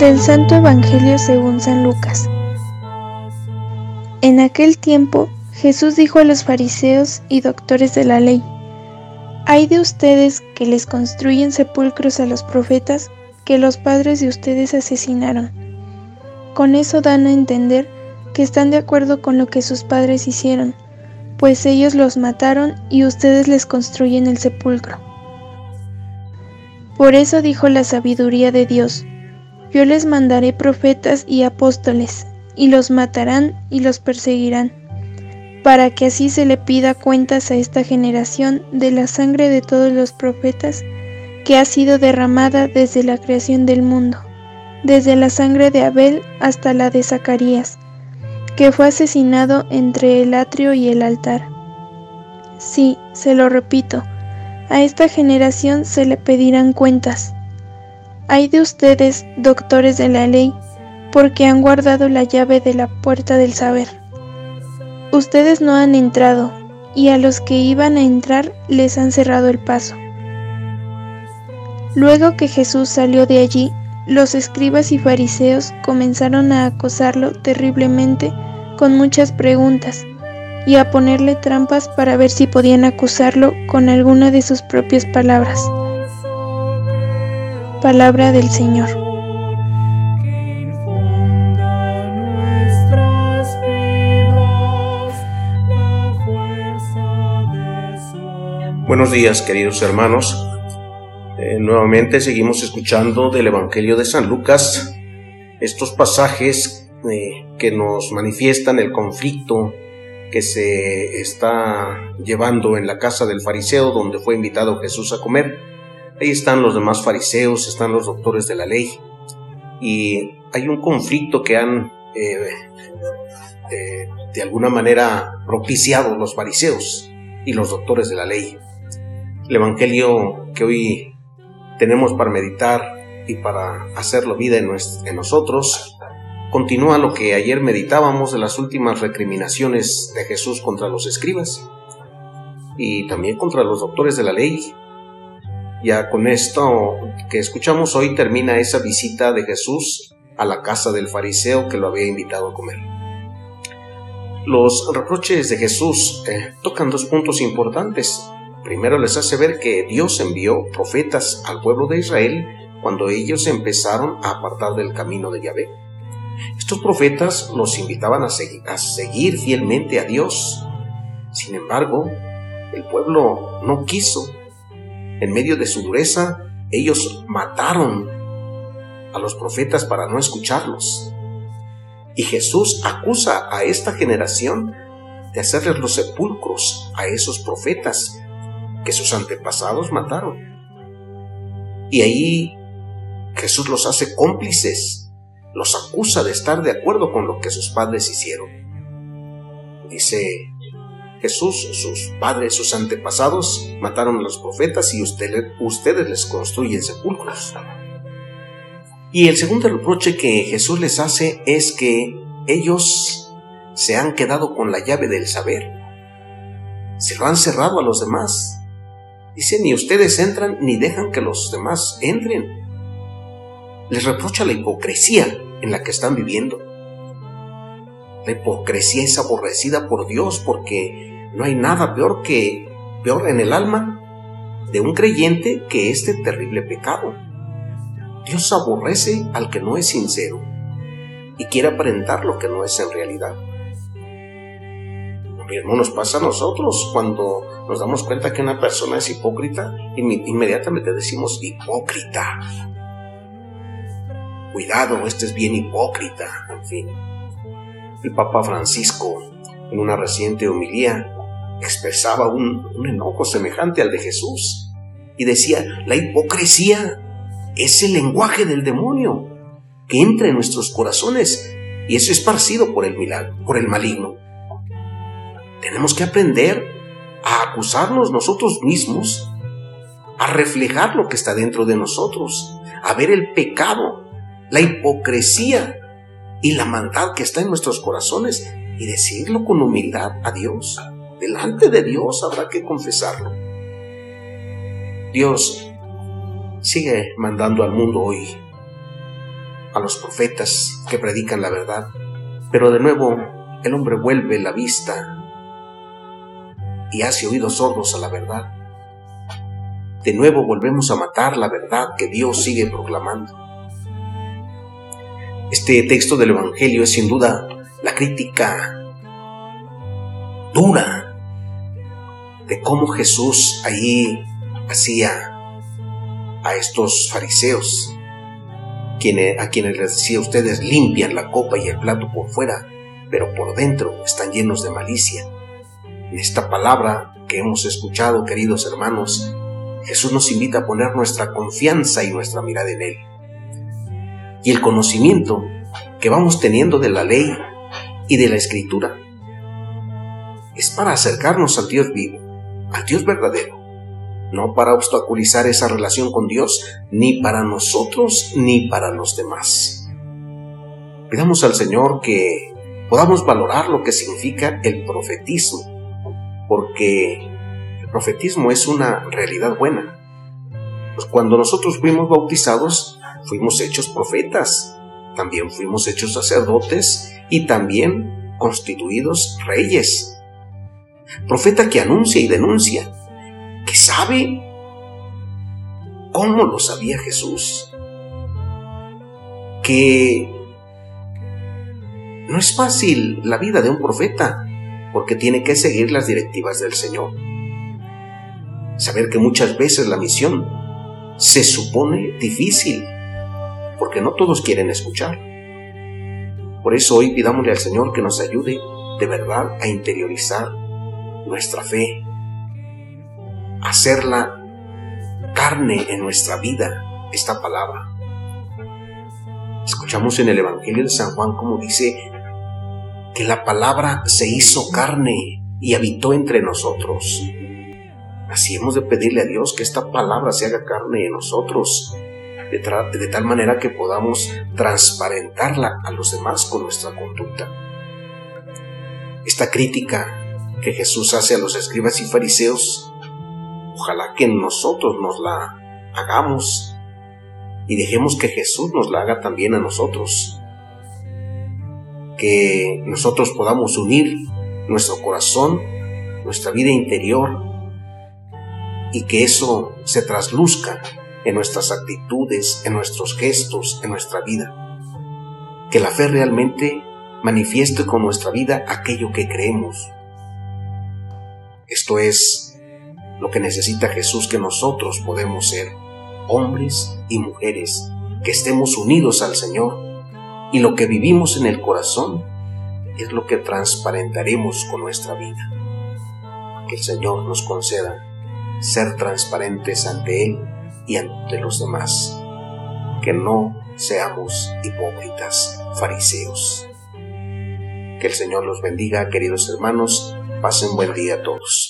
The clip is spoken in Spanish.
Del Santo Evangelio según San Lucas. En aquel tiempo Jesús dijo a los fariseos y doctores de la ley, Hay de ustedes que les construyen sepulcros a los profetas que los padres de ustedes asesinaron. Con eso dan a entender que están de acuerdo con lo que sus padres hicieron, pues ellos los mataron y ustedes les construyen el sepulcro. Por eso dijo la sabiduría de Dios, yo les mandaré profetas y apóstoles, y los matarán y los perseguirán, para que así se le pida cuentas a esta generación de la sangre de todos los profetas que ha sido derramada desde la creación del mundo, desde la sangre de Abel hasta la de Zacarías, que fue asesinado entre el atrio y el altar. Sí, se lo repito, a esta generación se le pedirán cuentas. Hay de ustedes, doctores de la ley, porque han guardado la llave de la puerta del saber. Ustedes no han entrado, y a los que iban a entrar les han cerrado el paso. Luego que Jesús salió de allí, los escribas y fariseos comenzaron a acosarlo terriblemente con muchas preguntas y a ponerle trampas para ver si podían acusarlo con alguna de sus propias palabras. Palabra del Señor. Buenos días queridos hermanos. Eh, nuevamente seguimos escuchando del Evangelio de San Lucas estos pasajes eh, que nos manifiestan el conflicto que se está llevando en la casa del fariseo donde fue invitado Jesús a comer. Ahí están los demás fariseos, están los doctores de la ley y hay un conflicto que han eh, de alguna manera propiciado los fariseos y los doctores de la ley. El Evangelio que hoy tenemos para meditar y para hacerlo vida en, en nosotros, continúa lo que ayer meditábamos de las últimas recriminaciones de Jesús contra los escribas y también contra los doctores de la ley. Ya con esto que escuchamos hoy termina esa visita de Jesús a la casa del fariseo que lo había invitado a comer. Los reproches de Jesús eh, tocan dos puntos importantes. Primero les hace ver que Dios envió profetas al pueblo de Israel cuando ellos empezaron a apartar del camino de Yahvé. Estos profetas los invitaban a seguir, a seguir fielmente a Dios. Sin embargo, el pueblo no quiso. En medio de su dureza, ellos mataron a los profetas para no escucharlos. Y Jesús acusa a esta generación de hacerles los sepulcros a esos profetas que sus antepasados mataron. Y ahí Jesús los hace cómplices, los acusa de estar de acuerdo con lo que sus padres hicieron. Dice Jesús, sus padres, sus antepasados mataron a los profetas y ustedes les construyen sepulcros. Y el segundo reproche que Jesús les hace es que ellos se han quedado con la llave del saber. Se lo han cerrado a los demás Dice, ni ustedes entran ni dejan que los demás entren. Les reprocha la hipocresía en la que están viviendo. La hipocresía es aborrecida por Dios porque no hay nada peor que peor en el alma de un creyente que este terrible pecado. Dios aborrece al que no es sincero y quiere aparentar lo que no es en realidad mismo nos pasa a nosotros cuando nos damos cuenta que una persona es hipócrita, inmediatamente decimos hipócrita. Cuidado, este es bien hipócrita, en fin. El Papa Francisco, en una reciente homilía, expresaba un, enojo semejante al de Jesús y decía, la hipocresía es el lenguaje del demonio que entra en nuestros corazones y es esparcido por el milagro, por el maligno. Tenemos que aprender a acusarnos nosotros mismos, a reflejar lo que está dentro de nosotros, a ver el pecado, la hipocresía y la maldad que está en nuestros corazones y decirlo con humildad a Dios. Delante de Dios habrá que confesarlo. Dios sigue mandando al mundo hoy a los profetas que predican la verdad, pero de nuevo el hombre vuelve la vista y hace oídos sordos a la verdad. De nuevo volvemos a matar la verdad que Dios sigue proclamando. Este texto del Evangelio es sin duda la crítica dura de cómo Jesús allí hacía a estos fariseos, a quienes les decía ustedes limpian la copa y el plato por fuera, pero por dentro están llenos de malicia. Esta palabra que hemos escuchado, queridos hermanos, Jesús nos invita a poner nuestra confianza y nuestra mirada en Él. Y el conocimiento que vamos teniendo de la ley y de la escritura es para acercarnos al Dios vivo, al Dios verdadero, no para obstaculizar esa relación con Dios, ni para nosotros ni para los demás. Pidamos al Señor que podamos valorar lo que significa el profetismo, porque el profetismo es una realidad buena. Pues cuando nosotros fuimos bautizados, fuimos hechos profetas, también fuimos hechos sacerdotes y también constituidos reyes. Profeta que anuncia y denuncia, que sabe cómo lo sabía Jesús, que no es fácil la vida de un profeta, porque tiene que seguir las directivas del Señor. Saber que muchas veces la misión se supone difícil, porque no todos quieren escuchar. Por eso hoy pidámosle al Señor que nos ayude de verdad a interiorizar nuestra fe, hacerla carne en nuestra vida esta palabra. Escuchamos en el Evangelio de San Juan como dice que la palabra se hizo carne y habitó entre nosotros. Así hemos de pedirle a Dios que esta palabra se haga carne en nosotros, de, de tal manera que podamos transparentarla a los demás con nuestra conducta. Esta crítica que Jesús hace a los escribas y fariseos, ojalá que nosotros nos la hagamos y dejemos que Jesús nos la haga también a nosotros. Que nosotros podamos unir nuestro corazón, nuestra vida interior y que eso se trasluzca en nuestras actitudes, en nuestros gestos, en nuestra vida. Que la fe realmente manifieste con nuestra vida aquello que creemos, esto es lo que necesita Jesús que nosotros podemos ser, hombres y mujeres, que estemos unidos al Señor y lo que vivimos en el corazón es lo que transparentaremos con nuestra vida. Que el Señor nos conceda ser transparentes ante Él y ante los demás. Que no seamos hipócritas, fariseos. Que el Señor los bendiga, queridos hermanos. Pasen buen día a todos.